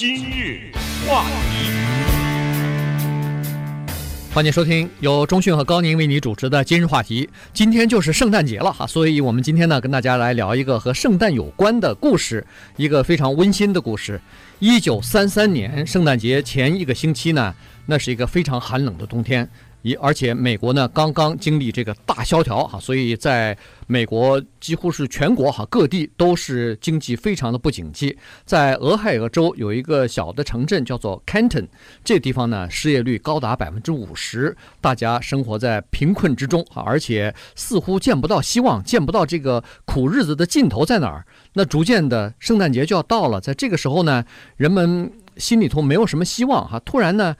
今日话题，欢迎收听由中讯和高宁为你主持的今日话题。今天就是圣诞节了哈，所以我们今天呢跟大家来聊一个和圣诞有关的故事，一个非常温馨的故事。一九三三年圣诞节前一个星期呢，那是一个非常寒冷的冬天。一而且美国呢刚刚经历这个大萧条哈，所以在美国几乎是全国哈各地都是经济非常的不景气。在俄亥俄州有一个小的城镇叫做 Canton，这地方呢失业率高达百分之五十，大家生活在贫困之中哈，而且似乎见不到希望，见不到这个苦日子的尽头在哪儿。那逐渐的圣诞节就要到了，在这个时候呢，人们心里头没有什么希望哈，突然呢。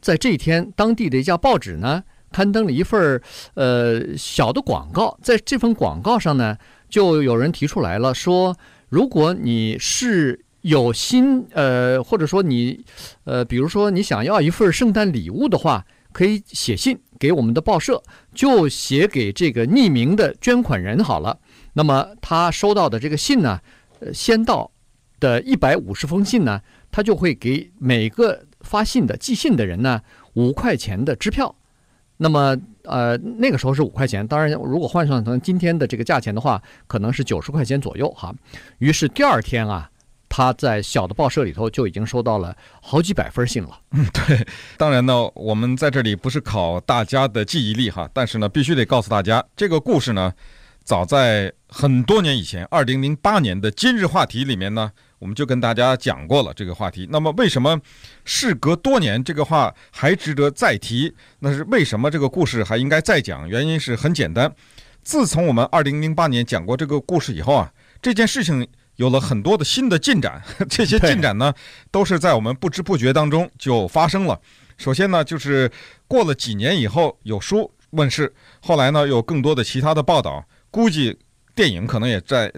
在这一天，当地的一家报纸呢，刊登了一份呃小的广告。在这份广告上呢，就有人提出来了，说如果你是有心，呃，或者说你，呃，比如说你想要一份圣诞礼物的话，可以写信给我们的报社，就写给这个匿名的捐款人好了。那么他收到的这个信呢，呃，先到的一百五十封信呢，他就会给每个。发信的寄信的人呢，五块钱的支票，那么呃那个时候是五块钱，当然如果换算成今天的这个价钱的话，可能是九十块钱左右哈。于是第二天啊，他在小的报社里头就已经收到了好几百封信了。嗯，对，当然呢，我们在这里不是考大家的记忆力哈，但是呢，必须得告诉大家，这个故事呢，早在很多年以前，二零零八年的今日话题里面呢。我们就跟大家讲过了这个话题。那么，为什么事隔多年这个话还值得再提？那是为什么这个故事还应该再讲？原因是很简单，自从我们二零零八年讲过这个故事以后啊，这件事情有了很多的新的进展。这些进展呢，都是在我们不知不觉当中就发生了。首先呢，就是过了几年以后有书问世，后来呢有更多的其他的报道，估计电影可能也在。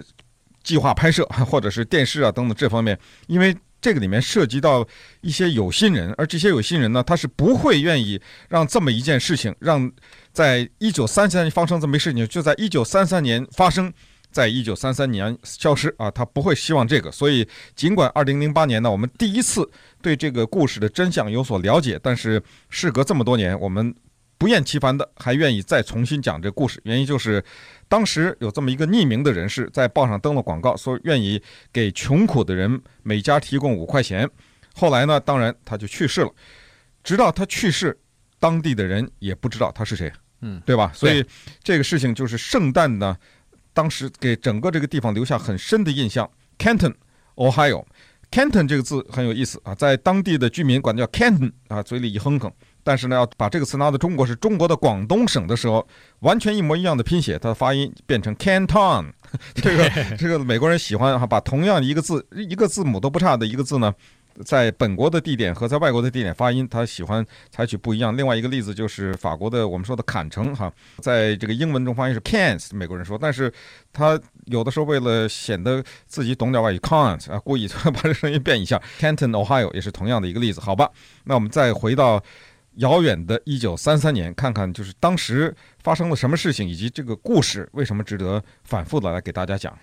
计划拍摄，或者是电视啊等等这方面，因为这个里面涉及到一些有心人，而这些有心人呢，他是不会愿意让这么一件事情，让在一九三三年发生这么一事情，就在一九三三年发生，在一九三三年消失啊，他不会希望这个。所以，尽管二零零八年呢，我们第一次对这个故事的真相有所了解，但是事隔这么多年，我们。不厌其烦的还愿意再重新讲这故事，原因就是当时有这么一个匿名的人士在报上登了广告，说愿意给穷苦的人每家提供五块钱。后来呢，当然他就去世了，直到他去世，当地的人也不知道他是谁，嗯，对吧？所以这个事情就是圣诞呢，当时给整个这个地方留下很深的印象。Canton, Ohio，Canton 这个字很有意思啊，在当地的居民管叫 Canton 啊，嘴里一哼哼。但是呢，要把这个词拿到中国是中国的广东省的时候，完全一模一样的拼写，它的发音变成 Canton。这个这个美国人喜欢哈，把同样一个字，一个字母都不差的一个字呢，在本国的地点和在外国的地点发音，他喜欢采取不一样。另外一个例子就是法国的我们说的坎城哈，在这个英文中发音是 Cannes，美国人说，但是他有的时候为了显得自己懂点外语，Can't 啊，故意 把这声音变一下。Canton Ohio 也是同样的一个例子，好吧？那我们再回到。遥远的一九三三年，看看就是当时发生了什么事情，以及这个故事为什么值得反复的来给大家讲。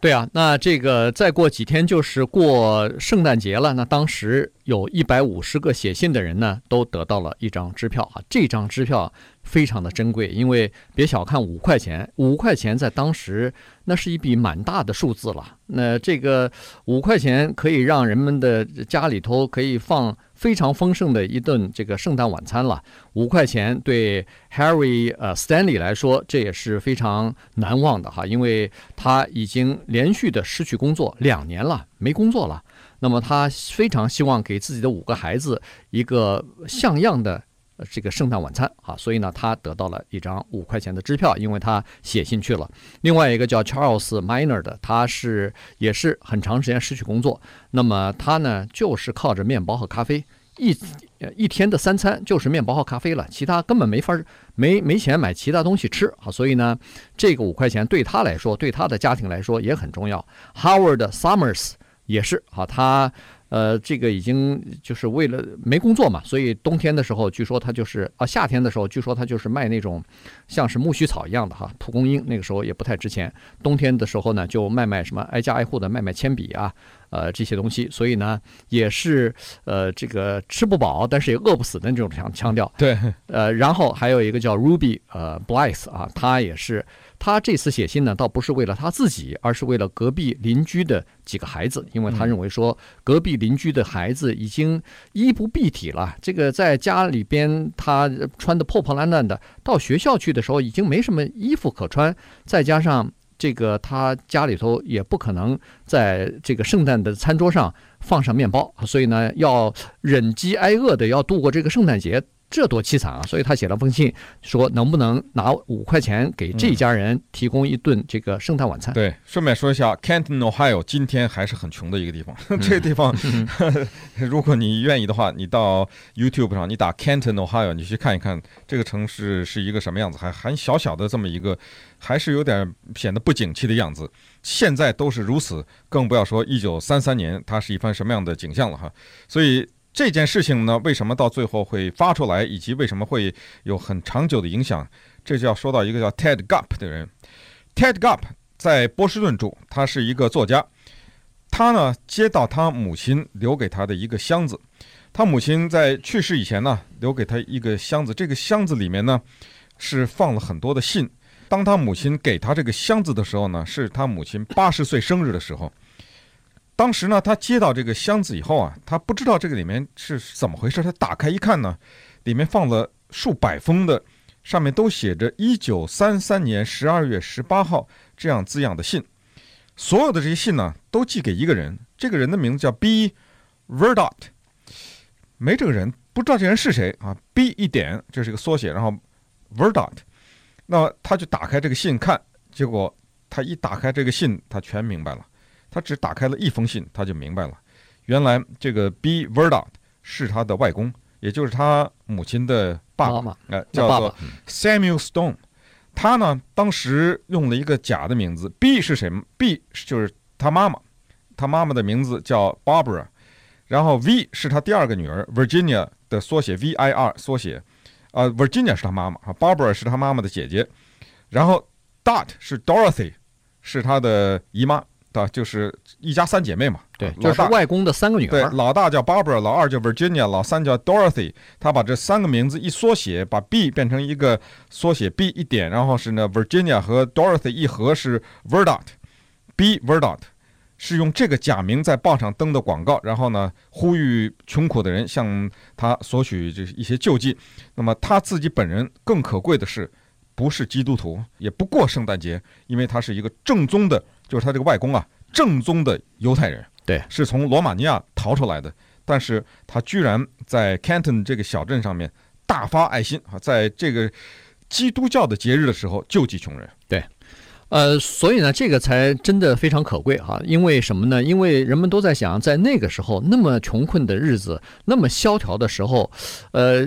对啊，那这个再过几天就是过圣诞节了。那当时有一百五十个写信的人呢，都得到了一张支票啊。这张支票非常的珍贵，因为别小看五块钱，五块钱在当时那是一笔蛮大的数字了。那这个五块钱可以让人们的家里头可以放。非常丰盛的一顿这个圣诞晚餐了，五块钱对 Harry 呃 Stanley 来说，这也是非常难忘的哈，因为他已经连续的失去工作两年了，没工作了。那么他非常希望给自己的五个孩子一个像样的这个圣诞晚餐啊，所以呢，他得到了一张五块钱的支票，因为他写信去了。另外一个叫 Charles Miner 的，他是也是很长时间失去工作，那么他呢，就是靠着面包和咖啡。一一天的三餐就是面包和咖啡了，其他根本没法没没钱买其他东西吃啊，所以呢，这个五块钱对他来说，对他的家庭来说也很重要。Howard Summers 也是啊，他呃，这个已经就是为了没工作嘛，所以冬天的时候，据说他就是啊，夏天的时候，据说他就是卖那种像是苜蓿草一样的哈，蒲公英，那个时候也不太值钱。冬天的时候呢，就卖卖什么挨家挨户的卖卖铅笔啊，呃这些东西，所以呢也是呃这个吃不饱，但是也饿不死的那种腔腔调。对，呃，然后还有一个叫 Ruby 呃 Blythe 啊，他也是。他这次写信呢，倒不是为了他自己，而是为了隔壁邻居的几个孩子，因为他认为说，隔壁邻居的孩子已经衣不蔽体了，这个在家里边他穿的破破烂烂的，到学校去的时候已经没什么衣服可穿，再加上这个他家里头也不可能在这个圣诞的餐桌上放上面包，所以呢，要忍饥挨饿的要度过这个圣诞节。这多凄惨啊！所以他写了封信，说能不能拿五块钱给这家人提供一顿这个圣诞晚餐？对，顺便说一下，Canton, Ohio 今天还是很穷的一个地方。这个地方，如果你愿意的话，你到 YouTube 上，你打 Canton, Ohio，你去看一看这个城市是一个什么样子，还还小小的这么一个，还是有点显得不景气的样子。现在都是如此，更不要说一九三三年它是一番什么样的景象了哈。所以。这件事情呢，为什么到最后会发出来，以及为什么会有很长久的影响，这就要说到一个叫 Ted Gupp 的人。Ted Gupp 在波士顿住，他是一个作家。他呢，接到他母亲留给他的一个箱子。他母亲在去世以前呢，留给他一个箱子。这个箱子里面呢，是放了很多的信。当他母亲给他这个箱子的时候呢，是他母亲八十岁生日的时候。当时呢，他接到这个箱子以后啊，他不知道这个里面是怎么回事。他打开一看呢，里面放了数百封的，上面都写着“一九三三年十二月十八号”这样字样的信。所有的这些信呢，都寄给一个人，这个人的名字叫 B. Verdot。没这个人，不知道这人是谁啊？B 一点，这是一个缩写，然后 Verdot。那他就打开这个信看，结果他一打开这个信，他全明白了。他只打开了一封信，他就明白了，原来这个 B. Verdot 是他的外公，也就是他母亲的爸爸，呃，叫做 Samuel Stone。他呢，当时用了一个假的名字，B 是谁？B 就是他妈妈，他妈妈的名字叫 Barbara，然后 V 是他第二个女儿 Virginia 的缩写，V-I-R 缩写，啊，Virginia 是他妈妈啊，Barbara 是他妈妈的姐姐，然后 Dot 是 Dorothy，是他的姨妈。啊，就是一家三姐妹嘛，对，就是外公的三个女儿。对，老大叫 Barbara，老二叫 Virginia，老三叫 Dorothy。他把这三个名字一缩写，把 B 变成一个缩写 B 一点，然后是呢 Virginia 和 Dorothy 一合是 Verdot。B Verdot 是用这个假名在报上登的广告，然后呢呼吁穷苦的人向他索取这一些救济。那么他自己本人更可贵的是，不是基督徒，也不过圣诞节，因为他是一个正宗的。就是他这个外公啊，正宗的犹太人，对，是从罗马尼亚逃出来的，但是他居然在 Canton 这个小镇上面大发爱心啊，在这个基督教的节日的时候救济穷人，对，呃，所以呢，这个才真的非常可贵哈，因为什么呢？因为人们都在想，在那个时候那么穷困的日子，那么萧条的时候，呃。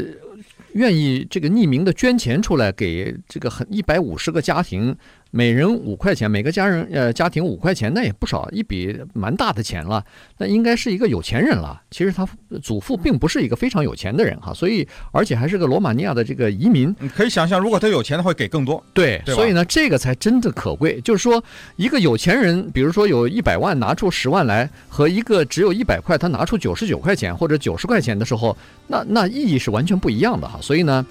愿意这个匿名的捐钱出来给这个很一百五十个家庭，每人五块钱，每个家人呃家庭五块钱，那也不少，一笔蛮大的钱了。那应该是一个有钱人了。其实他祖父并不是一个非常有钱的人哈，所以而且还是个罗马尼亚的这个移民。你可以想象，如果他有钱，的话给更多。对，对，所以呢，这个才真的可贵。就是说，一个有钱人，比如说有一百万拿出十万来，和一个只有一百块他拿出九十九块钱或者九十块钱的时候，那那意义是完全不一样的哈。所以呢，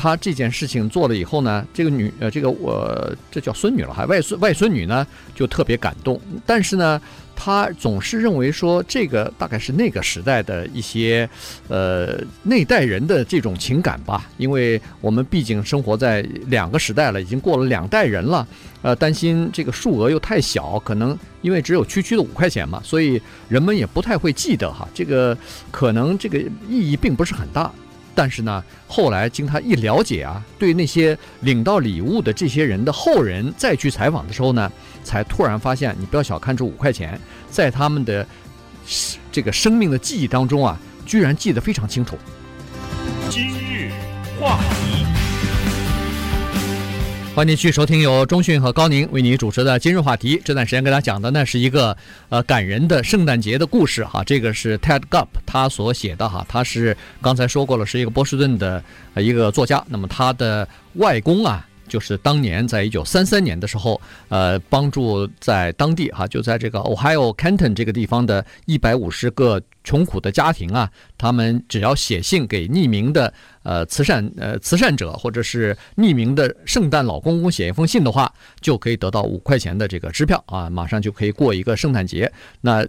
他这件事情做了以后呢，这个女呃，这个我这叫孙女了，还外孙外孙女呢就特别感动。但是呢，他总是认为说，这个大概是那个时代的一些呃那代人的这种情感吧，因为我们毕竟生活在两个时代了，已经过了两代人了，呃，担心这个数额又太小，可能因为只有区区的五块钱嘛，所以人们也不太会记得哈，这个可能这个意义并不是很大。但是呢，后来经他一了解啊，对那些领到礼物的这些人的后人再去采访的时候呢，才突然发现，你不要小看这五块钱，在他们的这个生命的记忆当中啊，居然记得非常清楚。今日话题。欢迎继续收听由中讯和高宁为您主持的今日话题。这段时间给大家讲的呢是一个呃感人的圣诞节的故事哈。这个是 Ted Gupp 他所写的哈，他是刚才说过了，是一个波士顿的一个作家。那么他的外公啊。就是当年在一九三三年的时候，呃，帮助在当地哈，就在这个 Ohio Canton 这个地方的一百五十个穷苦的家庭啊，他们只要写信给匿名的呃慈善呃慈善者，或者是匿名的圣诞老公公写一封信的话，就可以得到五块钱的这个支票啊，马上就可以过一个圣诞节。那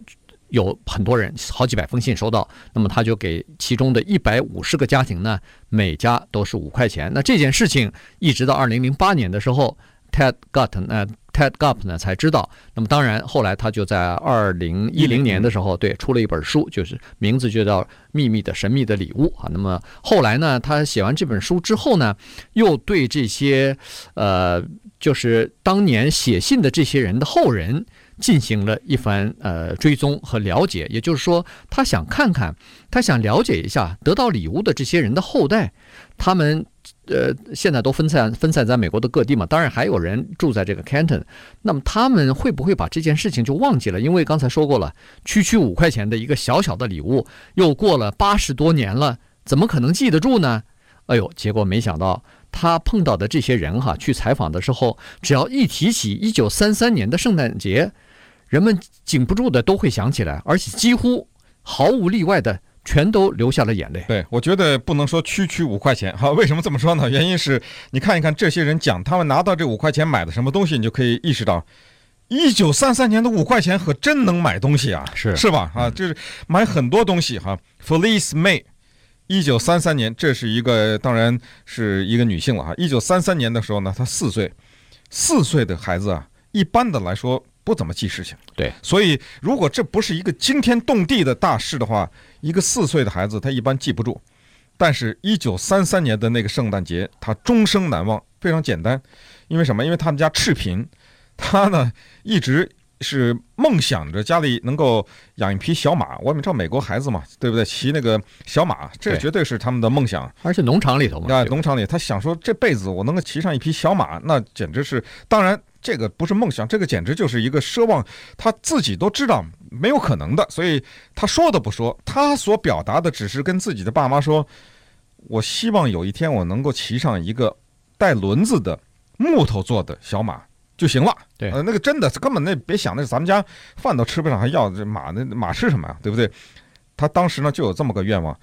有很多人，好几百封信收到，那么他就给其中的一百五十个家庭呢，每家都是五块钱。那这件事情一直到二零零八年的时候，Ted Gupp 呢，Ted Gupp 呢才知道。那么当然后来他就在二零一零年的时候，对，出了一本书，就是名字就叫《秘密的神秘的礼物》啊。那么后来呢，他写完这本书之后呢，又对这些呃，就是当年写信的这些人的后人。进行了一番呃追踪和了解，也就是说，他想看看，他想了解一下得到礼物的这些人的后代，他们呃现在都分散分散在美国的各地嘛，当然还有人住在这个 Canton，那么他们会不会把这件事情就忘记了？因为刚才说过了，区区五块钱的一个小小的礼物，又过了八十多年了，怎么可能记得住呢？哎呦，结果没想到他碰到的这些人哈，去采访的时候，只要一提起一九三三年的圣诞节。人们禁不住的都会想起来，而且几乎毫无例外的全都流下了眼泪。对，我觉得不能说区区五块钱，哈，为什么这么说呢？原因是你看一看这些人讲他们拿到这五块钱买的什么东西，你就可以意识到，一九三三年的五块钱可真能买东西啊，是是吧？啊，就是买很多东西哈。Felice May，一九三三年，这是一个当然是一个女性了哈。一九三三年的时候呢，她四岁，四岁的孩子啊，一般的来说。不怎么记事情，对，所以如果这不是一个惊天动地的大事的话，一个四岁的孩子他一般记不住。但是，一九三三年的那个圣诞节，他终生难忘。非常简单，因为什么？因为他们家赤贫，他呢一直是梦想着家里能够养一匹小马。我们知道美国孩子嘛，对不对？骑那个小马，这绝对是他们的梦想。而且农场里头嘛，啊，农场里，他想说这辈子我能够骑上一匹小马，那简直是当然。这个不是梦想，这个简直就是一个奢望，他自己都知道没有可能的，所以他说都不说，他所表达的只是跟自己的爸妈说：“我希望有一天我能够骑上一个带轮子的木头做的小马就行了。”对，呃，那个真的根本那别想，那咱们家饭都吃不上，还要这马？那马吃什么呀？对不对？他当时呢就有这么个愿望，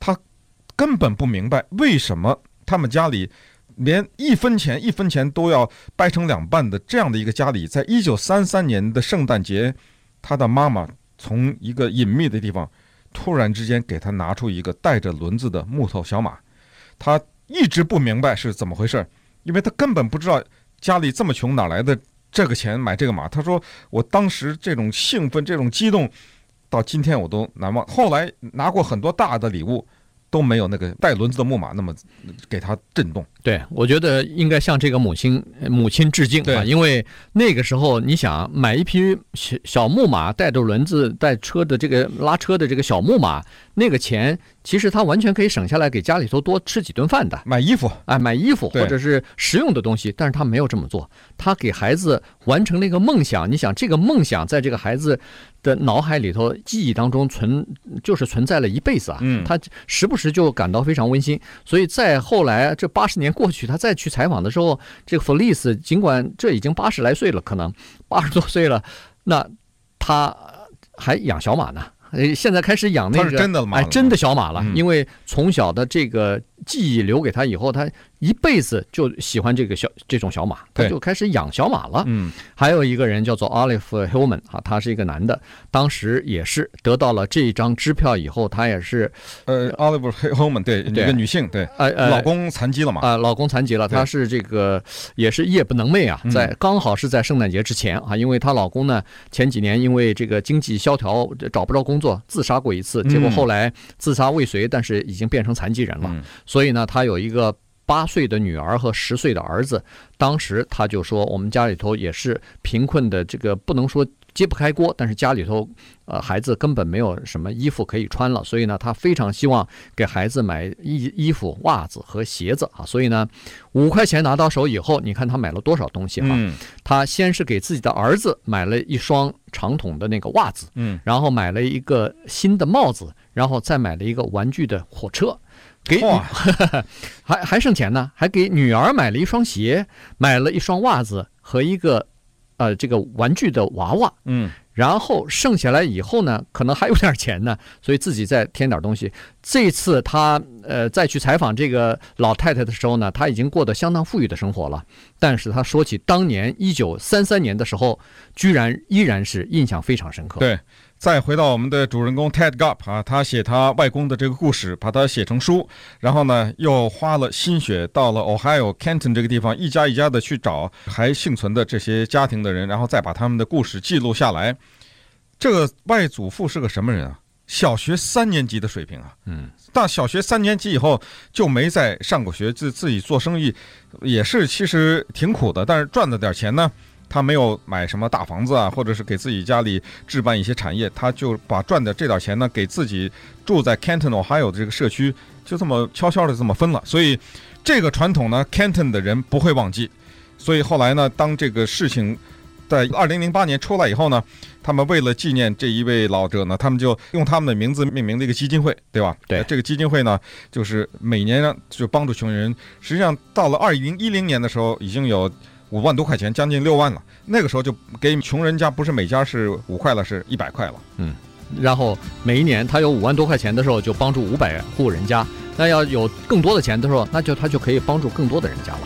他根本不明白为什么他们家里。连一分钱一分钱都要掰成两半的这样的一个家里，在一九三三年的圣诞节，他的妈妈从一个隐秘的地方突然之间给他拿出一个带着轮子的木头小马，他一直不明白是怎么回事，因为他根本不知道家里这么穷哪来的这个钱买这个马。他说：“我当时这种兴奋、这种激动，到今天我都难忘。后来拿过很多大的礼物。”都没有那个带轮子的木马那么给他震动。对，我觉得应该向这个母亲母亲致敬啊，因为那个时候你想买一匹小小木马，带着轮子带车的这个拉车的这个小木马，那个钱其实他完全可以省下来给家里头多吃几顿饭的。买衣服，哎，买衣服或者是实用的东西，但是他没有这么做，他给孩子完成了一个梦想。你想这个梦想在这个孩子的脑海里头记忆当中存，就是存在了一辈子啊。嗯，他时不时就感到非常温馨，所以在后来这八十年。过去他再去采访的时候，这个弗利斯尽管这已经八十来岁了，可能八十多岁了，那他还养小马呢。呃，现在开始养那个真的马，哎，真的小马了，因为从小的这个记忆留给他以后，他。一辈子就喜欢这个小这种小马，他就开始养小马了。嗯，还有一个人叫做 Olive Hillman 啊，他是一个男的，当时也是得到了这张支票以后，他也是呃，Olive Hillman 对，一个女性对，呃呃，老公残疾了嘛啊，老公残疾了，她是这个也是夜不能寐啊，在刚好是在圣诞节之前啊，因为她老公呢前几年因为这个经济萧条找不着工作，自杀过一次，结果后来自杀未遂，但是已经变成残疾人了，所以呢，他有一个。八岁的女儿和十岁的儿子，当时他就说，我们家里头也是贫困的，这个不能说揭不开锅，但是家里头呃孩子根本没有什么衣服可以穿了，所以呢，他非常希望给孩子买衣衣服、袜子和鞋子啊。所以呢，五块钱拿到手以后，你看他买了多少东西哈？嗯，他先是给自己的儿子买了一双长筒的那个袜子，嗯，然后买了一个新的帽子，然后再买了一个玩具的火车。给哇，还还剩钱呢，还给女儿买了一双鞋，买了一双袜子和一个，呃，这个玩具的娃娃。嗯，然后剩下来以后呢，可能还有点钱呢，所以自己再添点东西。这次他呃再去采访这个老太太的时候呢，他已经过得相当富裕的生活了。但是他说起当年一九三三年的时候，居然依然是印象非常深刻。对。再回到我们的主人公 Ted Gup 啊，他写他外公的这个故事，把它写成书，然后呢，又花了心血到了 Ohio Canton 这个地方，一家一家的去找还幸存的这些家庭的人，然后再把他们的故事记录下来。这个外祖父是个什么人啊？小学三年级的水平啊，嗯，到小学三年级以后就没再上过学，自自己做生意，也是其实挺苦的，但是赚了点钱呢。他没有买什么大房子啊，或者是给自己家里置办一些产业，他就把赚的这点钱呢，给自己住在 Canton Ohio 的这个社区，就这么悄悄的这么分了。所以这个传统呢，Canton 的人不会忘记。所以后来呢，当这个事情在二零零八年出来以后呢，他们为了纪念这一位老者呢，他们就用他们的名字命名了一个基金会，对吧？对，这个基金会呢，就是每年呢就帮助穷人。实际上到了二零一零年的时候，已经有。五万多块钱，将近六万了。那个时候就给穷人家，不是每家是五块了，是一百块了。嗯，然后每一年他有五万多块钱的时候，就帮助五百户人家。那要有更多的钱的时候，那就他就可以帮助更多的人家了。